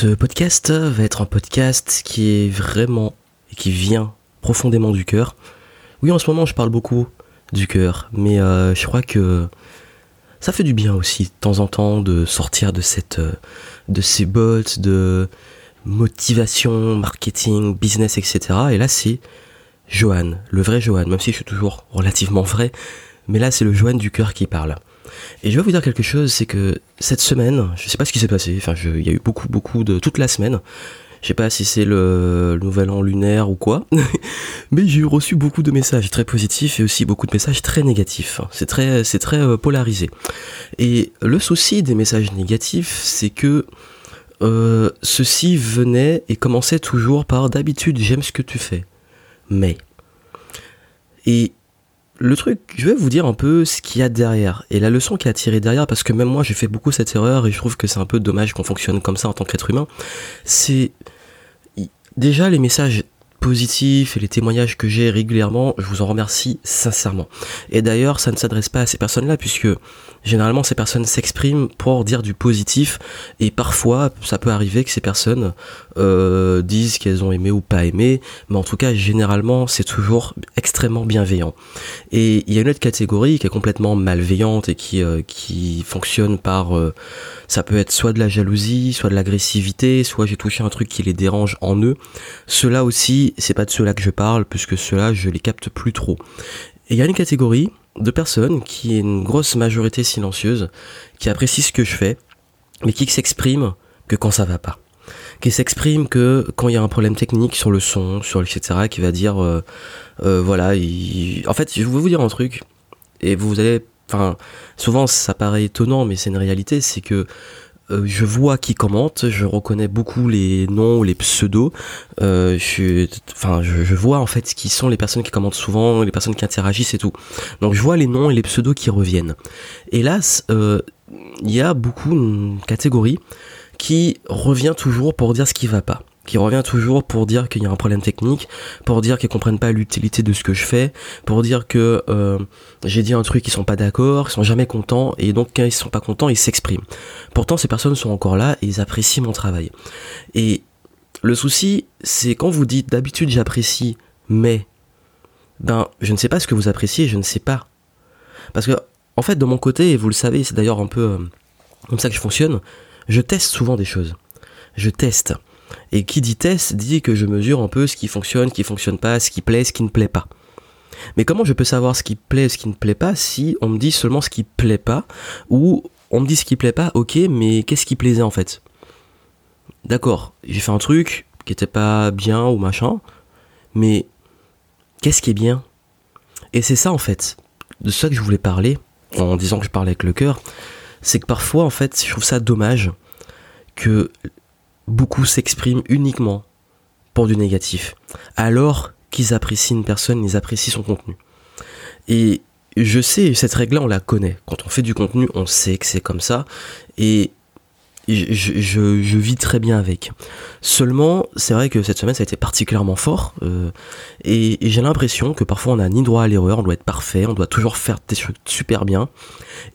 Ce podcast va être un podcast qui est vraiment et qui vient profondément du cœur. Oui, en ce moment, je parle beaucoup du cœur, mais euh, je crois que ça fait du bien aussi de temps en temps de sortir de euh, de ces bots de motivation, marketing, business, etc. Et là, c'est Johan, le vrai Johan, même si je suis toujours relativement vrai, mais là, c'est le Johan du cœur qui parle. Et je vais vous dire quelque chose, c'est que cette semaine, je sais pas ce qui s'est passé, enfin, il y a eu beaucoup, beaucoup de. toute la semaine. Je sais pas si c'est le, nouvel an lunaire ou quoi, mais j'ai reçu beaucoup de messages très positifs et aussi beaucoup de messages très négatifs. C'est très, c'est très euh, polarisé. Et le souci des messages négatifs, c'est que euh, ceci venait et commençait toujours par d'habitude j'aime ce que tu fais, mais. Et le truc, je vais vous dire un peu ce qu'il y a derrière et la leçon qui a tiré derrière parce que même moi j'ai fait beaucoup cette erreur et je trouve que c'est un peu dommage qu'on fonctionne comme ça en tant qu'être humain. C'est déjà les messages positifs et les témoignages que j'ai régulièrement, je vous en remercie sincèrement. Et d'ailleurs, ça ne s'adresse pas à ces personnes-là puisque généralement ces personnes s'expriment pour dire du positif et parfois ça peut arriver que ces personnes euh, disent qu'elles ont aimé ou pas aimé, mais en tout cas généralement c'est toujours extrêmement bienveillant. Et il y a une autre catégorie qui est complètement malveillante et qui, euh, qui fonctionne par euh, ça peut être soit de la jalousie, soit de l'agressivité, soit j'ai touché un truc qui les dérange en eux. Cela aussi, c'est pas de cela que je parle puisque cela je les capte plus trop. Et il y a une catégorie de personnes qui est une grosse majorité silencieuse, qui apprécie ce que je fais, mais qui s'exprime que quand ça va pas. Qui s'exprime que quand il y a un problème technique sur le son, sur etc., qui va dire, euh, euh, voilà, en fait, je vais vous dire un truc, et vous allez, enfin, souvent ça paraît étonnant, mais c'est une réalité, c'est que euh, je vois qui commente, je reconnais beaucoup les noms ou les pseudos. Euh, je, enfin, je, vois en fait qui sont les personnes qui commentent souvent, les personnes qui interagissent et tout. Donc je vois les noms et les pseudos qui reviennent. Hélas, euh, il y a beaucoup une catégorie qui revient toujours pour dire ce qui va pas qui revient toujours pour dire qu'il y a un problème technique, pour dire qu'ils comprennent pas l'utilité de ce que je fais, pour dire que euh, j'ai dit un truc qu'ils sont pas d'accord, ils sont jamais contents et donc quand ils sont pas contents, ils s'expriment. Pourtant ces personnes sont encore là et ils apprécient mon travail. Et le souci, c'est quand vous dites d'habitude j'apprécie, mais ben je ne sais pas ce que vous appréciez, je ne sais pas. Parce que en fait de mon côté, et vous le savez, c'est d'ailleurs un peu euh, comme ça que je fonctionne, je teste souvent des choses. Je teste. Et qui dit test dit que je mesure un peu ce qui fonctionne, ce qui fonctionne pas, ce qui plaît, ce qui ne plaît pas. Mais comment je peux savoir ce qui plaît, ce qui ne plaît pas si on me dit seulement ce qui plaît pas ou on me dit ce qui plaît pas, ok, mais qu'est-ce qui plaisait en fait? D'accord, j'ai fait un truc qui était pas bien ou machin, mais qu'est-ce qui est bien? Et c'est ça en fait, de ça que je voulais parler, en disant que je parlais avec le cœur, c'est que parfois en fait, je trouve ça dommage que beaucoup s'expriment uniquement pour du négatif, alors qu'ils apprécient une personne, ils apprécient son contenu. Et je sais, cette règle-là, on la connaît. Quand on fait du contenu, on sait que c'est comme ça. Et je, vis très bien avec. Seulement, c'est vrai que cette semaine, ça a été particulièrement fort. Euh, et, j'ai l'impression que parfois, on n'a ni droit à l'erreur, on doit être parfait, on doit toujours faire des choses super bien.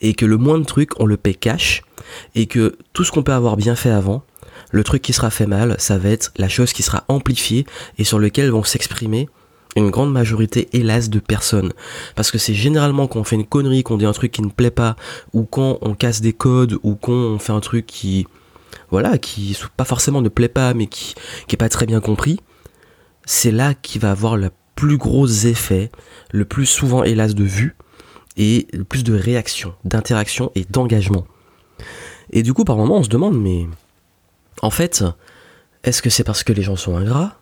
Et que le moins de trucs, on le paie cash. Et que tout ce qu'on peut avoir bien fait avant, le truc qui sera fait mal, ça va être la chose qui sera amplifiée et sur lequel vont s'exprimer une grande majorité, hélas, de personnes. Parce que c'est généralement quand on fait une connerie, qu'on dit un truc qui ne plaît pas, ou quand on casse des codes, ou quand on fait un truc qui, voilà, qui pas forcément ne plaît pas, mais qui, qui est pas très bien compris, c'est là qu'il va avoir le plus gros effet, le plus souvent, hélas, de vues, et le plus de réactions, d'interactions et d'engagement. Et du coup, par moment, on se demande, mais en fait, est-ce que c'est parce que les gens sont ingrats?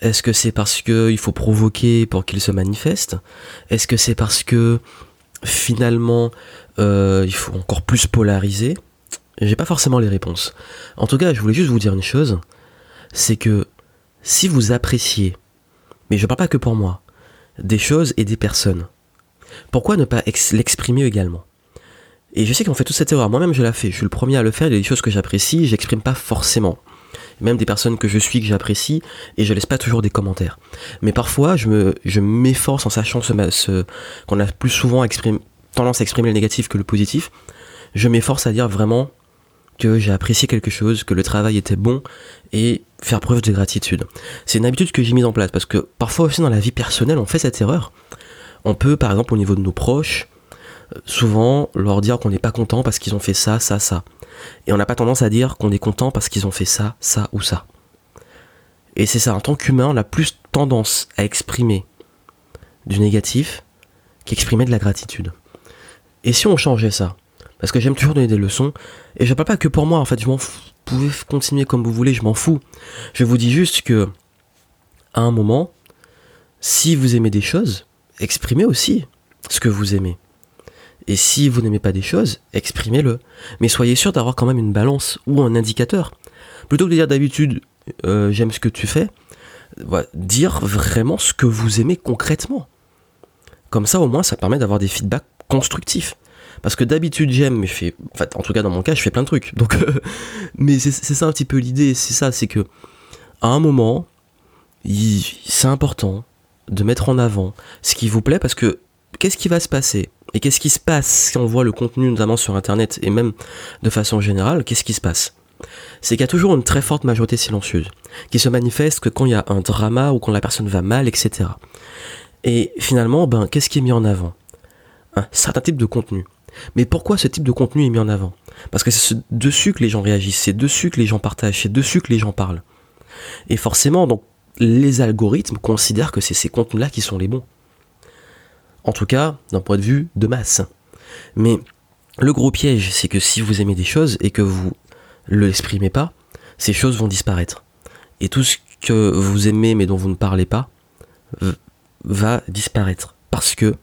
Est-ce que c'est parce qu'il faut provoquer pour qu'ils se manifestent? Est-ce que c'est parce que finalement euh, il faut encore plus polariser? J'ai pas forcément les réponses. En tout cas, je voulais juste vous dire une chose, c'est que si vous appréciez, mais je parle pas que pour moi, des choses et des personnes, pourquoi ne pas l'exprimer également? Et je sais qu'on fait toute cette erreur. Moi-même, je la fais. Je suis le premier à le faire. Il y a des choses que j'apprécie, j'exprime pas forcément. Même des personnes que je suis, que j'apprécie, et je laisse pas toujours des commentaires. Mais parfois, je me, je m'efforce en sachant ce, qu'on a plus souvent tendance à exprimer le négatif que le positif. Je m'efforce à dire vraiment que j'ai apprécié quelque chose, que le travail était bon et faire preuve de gratitude. C'est une habitude que j'ai mise en place parce que parfois aussi dans la vie personnelle on fait cette erreur. On peut par exemple au niveau de nos proches, souvent leur dire qu'on n'est pas content parce qu'ils ont fait ça, ça, ça. Et on n'a pas tendance à dire qu'on est content parce qu'ils ont fait ça, ça ou ça. Et c'est ça, en tant qu'humain, on a plus tendance à exprimer du négatif qu'exprimer de la gratitude. Et si on changeait ça? Parce que j'aime toujours donner des leçons, et je parle pas que pour moi, en fait, m'en fous. Vous pouvez continuer comme vous voulez, je m'en fous. Je vous dis juste que, à un moment, si vous aimez des choses, exprimez aussi ce que vous aimez. Et si vous n'aimez pas des choses, exprimez-le. Mais soyez sûr d'avoir quand même une balance ou un indicateur. Plutôt que de dire d'habitude euh, j'aime ce que tu fais, dire vraiment ce que vous aimez concrètement. Comme ça, au moins, ça permet d'avoir des feedbacks constructifs. Parce que d'habitude, j'aime, mais fais. En, tout cas, dans mon cas, je fais plein de trucs. Donc, euh, mais c'est ça un petit peu l'idée. C'est ça, c'est que, à un moment, c'est important de mettre en avant ce qui vous plaît parce que qu'est-ce qui va se passer? Et qu'est-ce qui se passe si on voit le contenu, notamment sur Internet et même de façon générale Qu'est-ce qui se passe? C'est qu'il y a toujours une très forte majorité silencieuse, qui se manifeste que quand il y a un drama ou quand la personne va mal, etc. Et finalement, ben, qu'est-ce qui est mis en avant? Un certain type de contenu. Mais pourquoi ce type de contenu est mis en avant? Parce que c'est dessus que les gens réagissent, c'est dessus que les gens partagent, c'est dessus que les gens parlent. Et forcément, donc, les algorithmes considèrent que c'est ces contenus-là qui sont les bons. En tout cas, d'un point de vue de masse. Mais le gros piège, c'est que si vous aimez des choses et que vous le exprimez pas, ces choses vont disparaître. Et tout ce que vous aimez mais dont vous ne parlez pas va disparaître parce que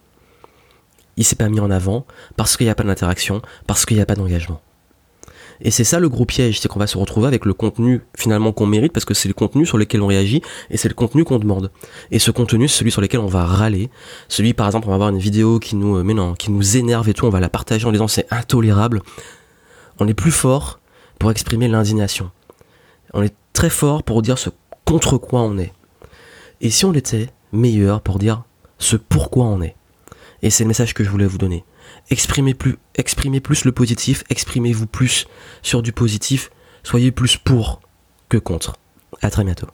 il s'est pas mis en avant, parce qu'il n'y a pas d'interaction, parce qu'il n'y a pas d'engagement. Et c'est ça le gros piège, c'est qu'on va se retrouver avec le contenu finalement qu'on mérite parce que c'est le contenu sur lequel on réagit et c'est le contenu qu'on demande. Et ce contenu, c'est celui sur lequel on va râler. Celui par exemple, on va avoir une vidéo qui nous, euh, non, qui nous énerve et tout, on va la partager en disant c'est intolérable. On est plus fort pour exprimer l'indignation. On est très fort pour dire ce contre quoi on est. Et si on était meilleur pour dire ce pourquoi on est. Et c'est le message que je voulais vous donner. Exprimez plus, exprimez plus le positif, exprimez-vous plus sur du positif, soyez plus pour que contre. À très bientôt.